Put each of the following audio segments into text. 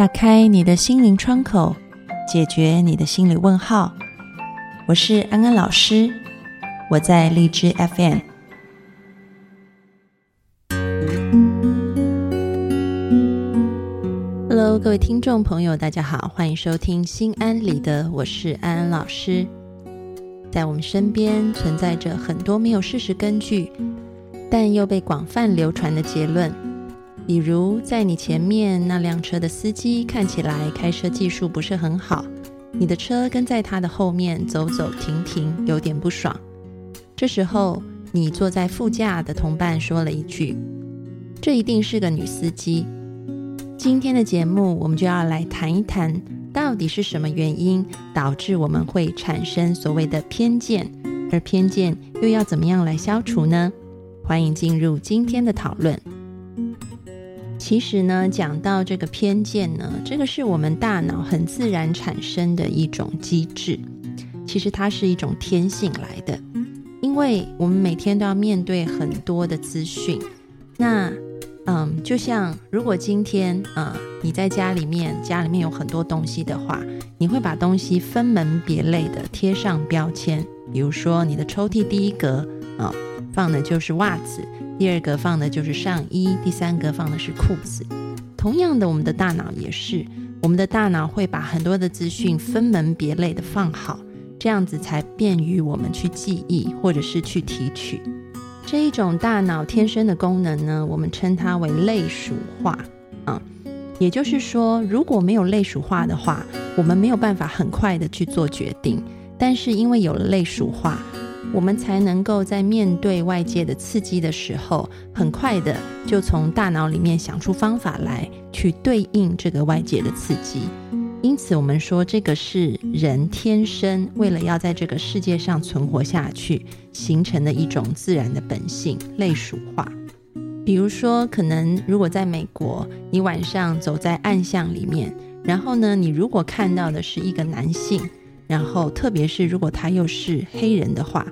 打开你的心灵窗口，解决你的心理问号。我是安安老师，我在荔枝 FM。Hello，各位听众朋友，大家好，欢迎收听心安理得，我是安安老师。在我们身边存在着很多没有事实根据，但又被广泛流传的结论。比如，在你前面那辆车的司机看起来开车技术不是很好，你的车跟在他的后面走走停停，有点不爽。这时候，你坐在副驾的同伴说了一句：“这一定是个女司机。”今天的节目，我们就要来谈一谈，到底是什么原因导致我们会产生所谓的偏见，而偏见又要怎么样来消除呢？欢迎进入今天的讨论。其实呢，讲到这个偏见呢，这个是我们大脑很自然产生的一种机制。其实它是一种天性来的，因为我们每天都要面对很多的资讯。那，嗯，就像如果今天啊，你在家里面，家里面有很多东西的话，你会把东西分门别类的贴上标签。比如说，你的抽屉第一格啊，放的就是袜子。第二个放的就是上衣，第三个放的是裤子。同样的，我们的大脑也是，我们的大脑会把很多的资讯分门别类的放好，这样子才便于我们去记忆或者是去提取。这一种大脑天生的功能呢，我们称它为类属化啊。也就是说，如果没有类属化的话，我们没有办法很快的去做决定。但是因为有了类属化，我们才能够在面对外界的刺激的时候，很快的就从大脑里面想出方法来，去对应这个外界的刺激。因此，我们说这个是人天生为了要在这个世界上存活下去，形成的一种自然的本性——类属化。比如说，可能如果在美国，你晚上走在暗巷里面，然后呢，你如果看到的是一个男性。然后，特别是如果他又是黑人的话，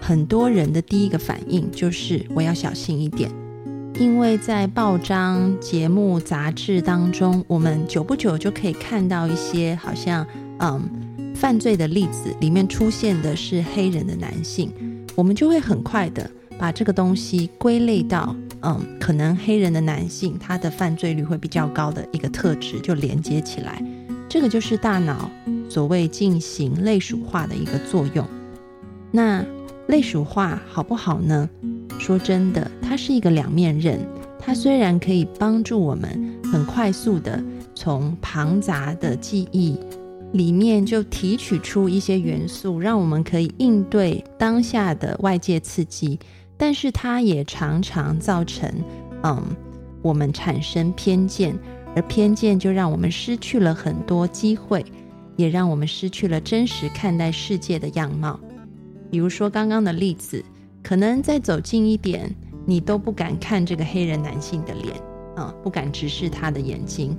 很多人的第一个反应就是我要小心一点，因为在报章、节目、杂志当中，我们久不久就可以看到一些好像嗯犯罪的例子，里面出现的是黑人的男性，我们就会很快的把这个东西归类到嗯可能黑人的男性他的犯罪率会比较高的一个特质，就连接起来，这个就是大脑。所谓进行类属化的一个作用，那类属化好不好呢？说真的，它是一个两面刃。它虽然可以帮助我们很快速的从庞杂的记忆里面就提取出一些元素，让我们可以应对当下的外界刺激，但是它也常常造成，嗯，我们产生偏见，而偏见就让我们失去了很多机会。也让我们失去了真实看待世界的样貌。比如说刚刚的例子，可能再走近一点，你都不敢看这个黑人男性的脸，啊，不敢直视他的眼睛。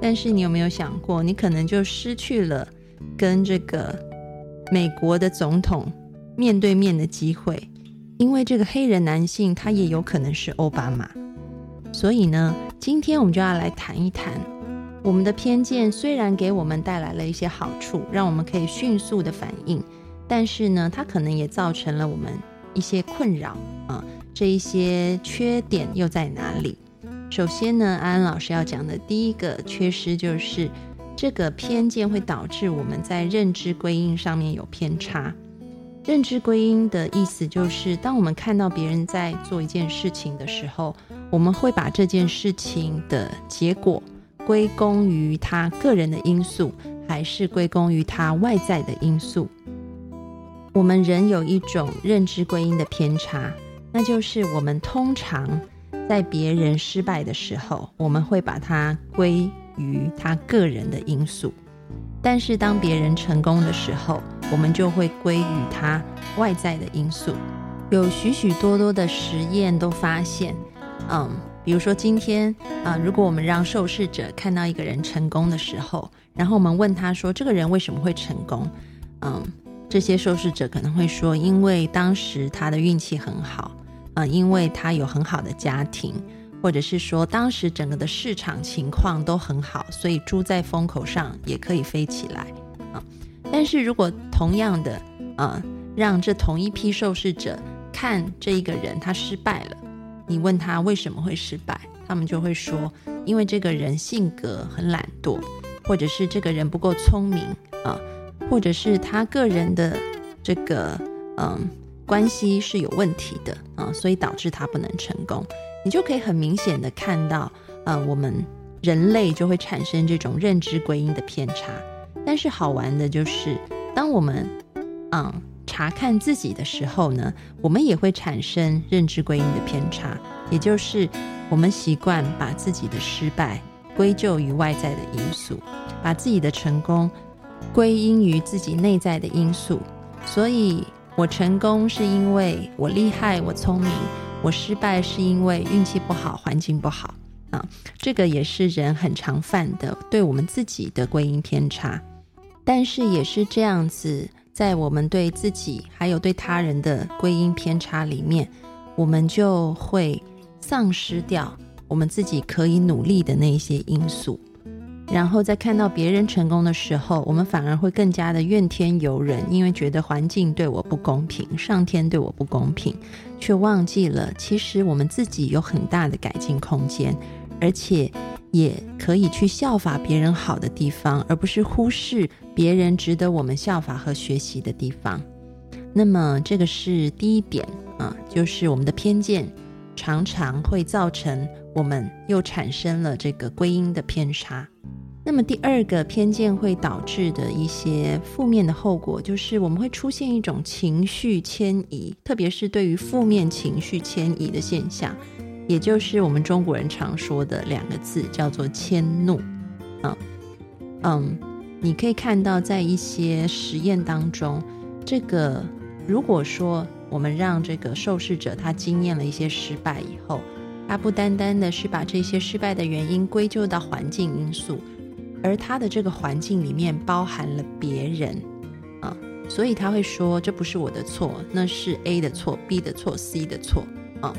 但是你有没有想过，你可能就失去了跟这个美国的总统面对面的机会，因为这个黑人男性他也有可能是奥巴马。所以呢，今天我们就要来谈一谈。我们的偏见虽然给我们带来了一些好处，让我们可以迅速的反应，但是呢，它可能也造成了我们一些困扰啊。这一些缺点又在哪里？首先呢，安安老师要讲的第一个缺失就是，这个偏见会导致我们在认知归因上面有偏差。认知归因的意思就是，当我们看到别人在做一件事情的时候，我们会把这件事情的结果。归功于他个人的因素，还是归功于他外在的因素？我们人有一种认知归因的偏差，那就是我们通常在别人失败的时候，我们会把它归于他个人的因素；但是当别人成功的时候，我们就会归于他外在的因素。有许许多多的实验都发现，嗯。比如说今天啊，如果我们让受试者看到一个人成功的时候，然后我们问他说：“这个人为什么会成功？”嗯，这些受试者可能会说：“因为当时他的运气很好，啊，因为他有很好的家庭，或者是说当时整个的市场情况都很好，所以猪在风口上也可以飞起来啊。但是如果同样的啊，让这同一批受试者看这一个人他失败了，你问他为什么会失败，他们就会说，因为这个人性格很懒惰，或者是这个人不够聪明啊，或者是他个人的这个嗯关系是有问题的啊，所以导致他不能成功。你就可以很明显的看到，呃，我们人类就会产生这种认知归因的偏差。但是好玩的就是，当我们嗯查看自己的时候呢，我们也会产生认知归因的偏差，也就是我们习惯把自己的失败归咎于外在的因素，把自己的成功归因于自己内在的因素。所以我成功是因为我厉害，我聪明。我失败是因为运气不好，环境不好啊，这个也是人很常犯的，对我们自己的归因偏差。但是也是这样子，在我们对自己还有对他人的归因偏差里面，我们就会丧失掉我们自己可以努力的那些因素。然后在看到别人成功的时候，我们反而会更加的怨天尤人，因为觉得环境对我不公平，上天对我不公平，却忘记了其实我们自己有很大的改进空间，而且也可以去效法别人好的地方，而不是忽视别人值得我们效法和学习的地方。那么这个是第一点啊，就是我们的偏见常常会造成我们又产生了这个归因的偏差。那么第二个偏见会导致的一些负面的后果，就是我们会出现一种情绪迁移，特别是对于负面情绪迁移的现象，也就是我们中国人常说的两个字，叫做迁怒。嗯嗯，你可以看到在一些实验当中，这个如果说我们让这个受试者他经验了一些失败以后，他不单单的是把这些失败的原因归咎到环境因素。而他的这个环境里面包含了别人啊，所以他会说这不是我的错，那是 A 的错、B 的错、C 的错啊，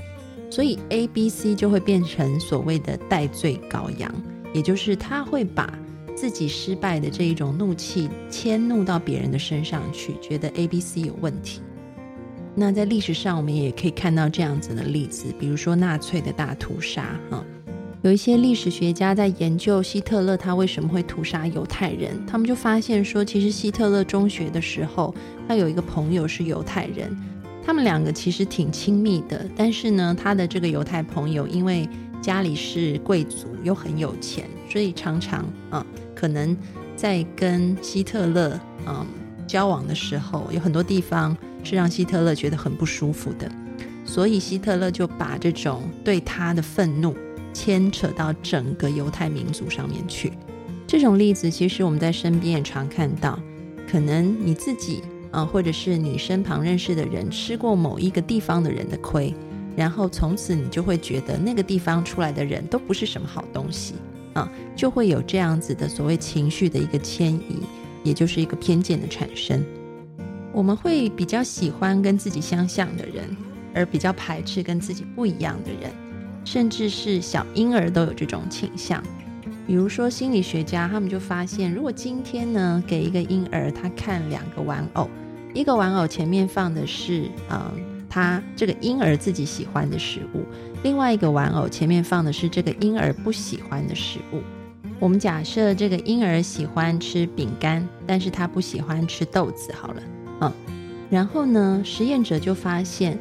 所以 A、B、C 就会变成所谓的代罪羔羊，也就是他会把自己失败的这一种怒气迁怒到别人的身上去，觉得 A、B、C 有问题。那在历史上我们也可以看到这样子的例子，比如说纳粹的大屠杀哈。有一些历史学家在研究希特勒他为什么会屠杀犹太人，他们就发现说，其实希特勒中学的时候，他有一个朋友是犹太人，他们两个其实挺亲密的。但是呢，他的这个犹太朋友因为家里是贵族又很有钱，所以常常啊，可能在跟希特勒嗯交往的时候，有很多地方是让希特勒觉得很不舒服的，所以希特勒就把这种对他的愤怒。牵扯到整个犹太民族上面去，这种例子其实我们在身边也常看到。可能你自己啊，或者是你身旁认识的人吃过某一个地方的人的亏，然后从此你就会觉得那个地方出来的人都不是什么好东西啊，就会有这样子的所谓情绪的一个迁移，也就是一个偏见的产生。我们会比较喜欢跟自己相像的人，而比较排斥跟自己不一样的人。甚至是小婴儿都有这种倾向，比如说心理学家他们就发现，如果今天呢给一个婴儿他看两个玩偶，一个玩偶前面放的是嗯他这个婴儿自己喜欢的食物，另外一个玩偶前面放的是这个婴儿不喜欢的食物。我们假设这个婴儿喜欢吃饼干，但是他不喜欢吃豆子，好了，嗯，然后呢实验者就发现。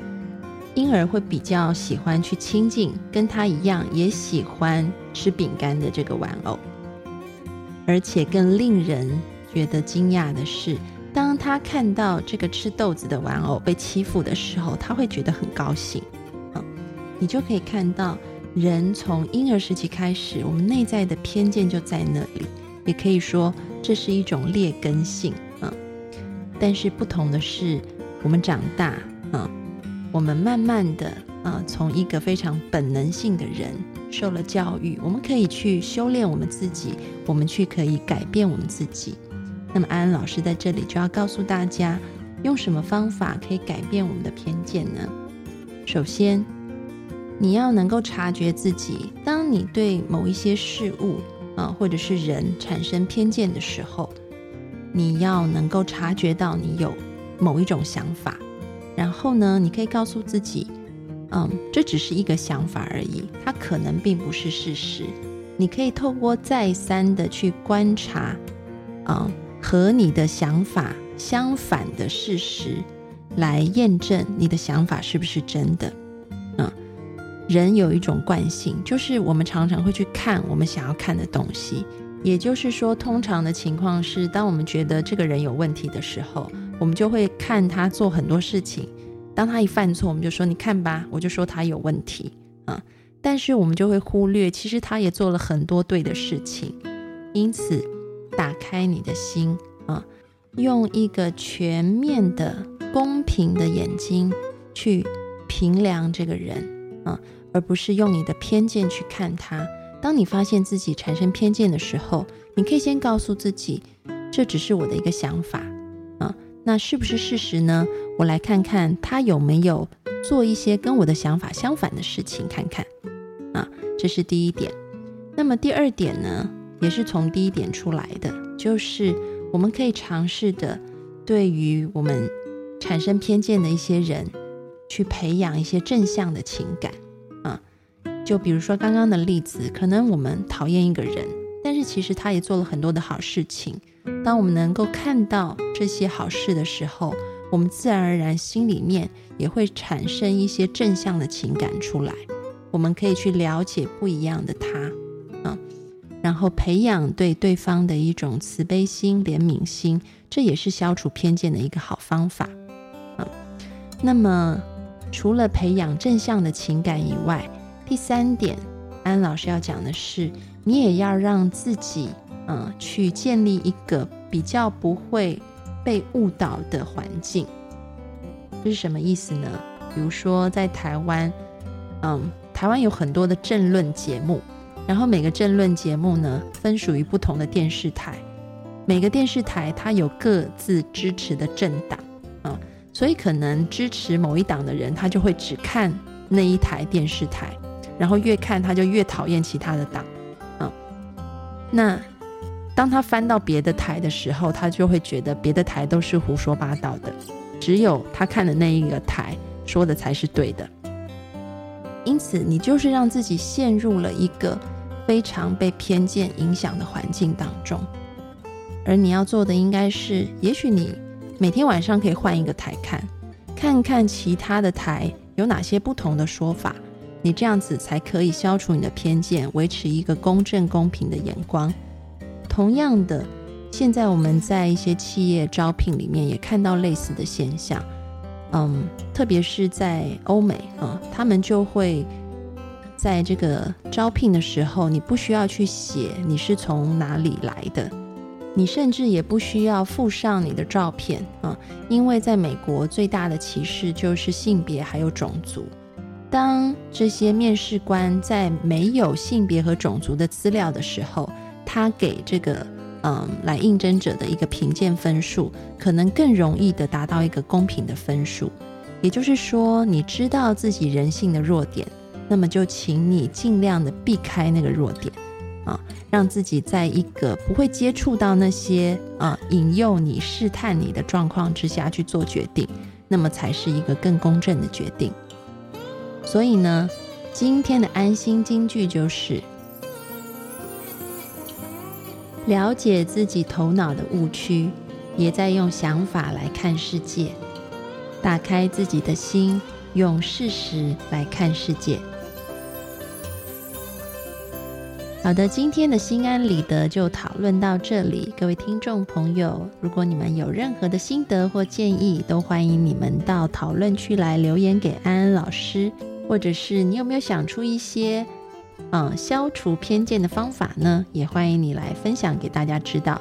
婴儿会比较喜欢去亲近跟他一样也喜欢吃饼干的这个玩偶，而且更令人觉得惊讶的是，当他看到这个吃豆子的玩偶被欺负的时候，他会觉得很高兴。啊，你就可以看到，人从婴儿时期开始，我们内在的偏见就在那里，也可以说这是一种劣根性。嗯，但是不同的是，我们长大，嗯。我们慢慢的啊，从一个非常本能性的人，受了教育，我们可以去修炼我们自己，我们去可以改变我们自己。那么安安老师在这里就要告诉大家，用什么方法可以改变我们的偏见呢？首先，你要能够察觉自己，当你对某一些事物啊，或者是人产生偏见的时候，你要能够察觉到你有某一种想法，然后呢，你可以告诉自己，嗯，这只是一个想法而已，它可能并不是事实。你可以透过再三的去观察，啊，和你的想法相反的事实，来验证你的想法是不是真的。嗯人有一种惯性，就是我们常常会去看我们想要看的东西。也就是说，通常的情况是，当我们觉得这个人有问题的时候，我们就会看他做很多事情。当他一犯错，我们就说：“你看吧，我就说他有问题啊。”但是我们就会忽略，其实他也做了很多对的事情。因此，打开你的心啊，用一个全面的、公平的眼睛去评量这个人啊。而不是用你的偏见去看他。当你发现自己产生偏见的时候，你可以先告诉自己，这只是我的一个想法啊。那是不是事实呢？我来看看他有没有做一些跟我的想法相反的事情，看看啊。这是第一点。那么第二点呢，也是从第一点出来的，就是我们可以尝试的，对于我们产生偏见的一些人，去培养一些正向的情感啊。就比如说刚刚的例子，可能我们讨厌一个人，但是其实他也做了很多的好事情。当我们能够看到这些好事的时候，我们自然而然心里面也会产生一些正向的情感出来。我们可以去了解不一样的他，然后培养对对方的一种慈悲心、怜悯心，这也是消除偏见的一个好方法。啊，那么除了培养正向的情感以外，第三点，安老师要讲的是，你也要让自己，嗯，去建立一个比较不会被误导的环境。这是什么意思呢？比如说在台湾，嗯，台湾有很多的政论节目，然后每个政论节目呢，分属于不同的电视台，每个电视台它有各自支持的政党，啊，所以可能支持某一党的人，他就会只看那一台电视台。然后越看他就越讨厌其他的党，嗯，那当他翻到别的台的时候，他就会觉得别的台都是胡说八道的，只有他看的那一个台说的才是对的。因此，你就是让自己陷入了一个非常被偏见影响的环境当中，而你要做的应该是，也许你每天晚上可以换一个台看，看看其他的台有哪些不同的说法。你这样子才可以消除你的偏见，维持一个公正公平的眼光。同样的，现在我们在一些企业招聘里面也看到类似的现象，嗯，特别是在欧美啊，他们就会在这个招聘的时候，你不需要去写你是从哪里来的，你甚至也不需要附上你的照片啊，因为在美国最大的歧视就是性别还有种族。当这些面试官在没有性别和种族的资料的时候，他给这个嗯来应征者的一个评鉴分数，可能更容易的达到一个公平的分数。也就是说，你知道自己人性的弱点，那么就请你尽量的避开那个弱点，啊，让自己在一个不会接触到那些啊引诱你、试探你的状况之下去做决定，那么才是一个更公正的决定。所以呢，今天的安心金句就是：了解自己头脑的误区，也在用想法来看世界；打开自己的心，用事实来看世界。好的，今天的心安理得就讨论到这里。各位听众朋友，如果你们有任何的心得或建议，都欢迎你们到讨论区来留言给安安老师。或者是你有没有想出一些，嗯，消除偏见的方法呢？也欢迎你来分享给大家知道。